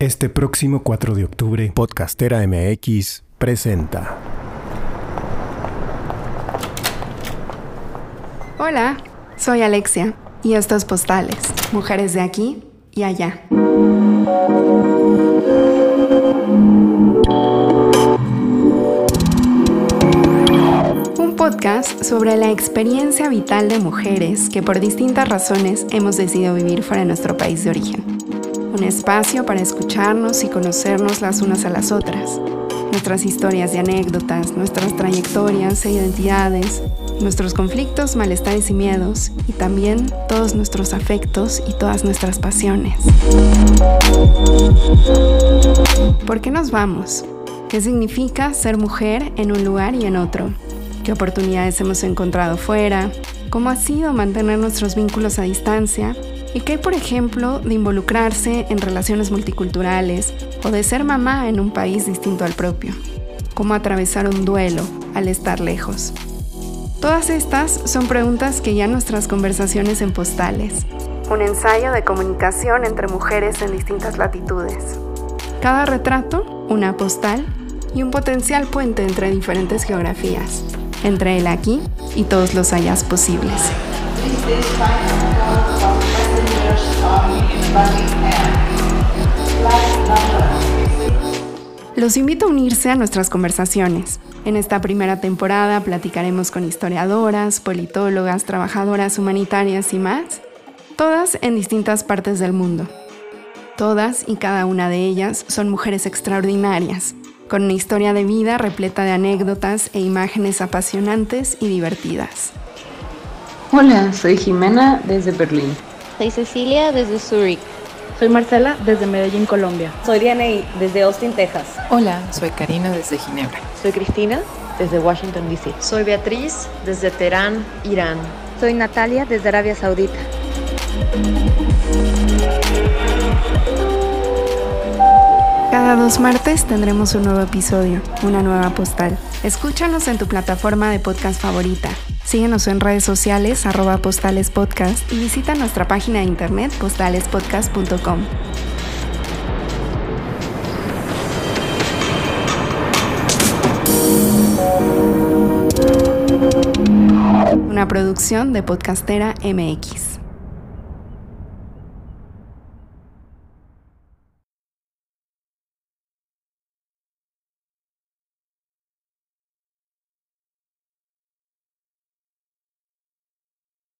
Este próximo 4 de octubre, Podcastera MX presenta. Hola, soy Alexia y estos postales, mujeres de aquí y allá. Un podcast sobre la experiencia vital de mujeres que por distintas razones hemos decidido vivir fuera de nuestro país de origen. Un espacio para escucharnos y conocernos las unas a las otras. Nuestras historias y anécdotas, nuestras trayectorias e identidades, nuestros conflictos, malestares y miedos, y también todos nuestros afectos y todas nuestras pasiones. ¿Por qué nos vamos? ¿Qué significa ser mujer en un lugar y en otro? ¿Qué oportunidades hemos encontrado fuera? ¿Cómo ha sido mantener nuestros vínculos a distancia? ¿Y qué hay, por ejemplo, de involucrarse en relaciones multiculturales o de ser mamá en un país distinto al propio? ¿Cómo atravesar un duelo al estar lejos? Todas estas son preguntas que ya nuestras conversaciones en postales. Un ensayo de comunicación entre mujeres en distintas latitudes. Cada retrato, una postal y un potencial puente entre diferentes geografías, entre el aquí y todos los allás posibles. Los invito a unirse a nuestras conversaciones. En esta primera temporada platicaremos con historiadoras, politólogas, trabajadoras humanitarias y más, todas en distintas partes del mundo. Todas y cada una de ellas son mujeres extraordinarias, con una historia de vida repleta de anécdotas e imágenes apasionantes y divertidas. Hola, soy Jimena desde Berlín. Soy Cecilia desde Zurich. Soy Marcela desde Medellín, Colombia. Soy Dianey desde Austin, Texas. Hola, soy Karina desde Ginebra. Soy Cristina desde Washington, D.C. Soy Beatriz desde Teherán, Irán. Soy Natalia desde Arabia Saudita. Cada dos martes tendremos un nuevo episodio, una nueva postal. Escúchanos en tu plataforma de podcast favorita. Síguenos en redes sociales, arroba postalespodcast y visita nuestra página de internet postalespodcast.com. Una producción de Podcastera MX.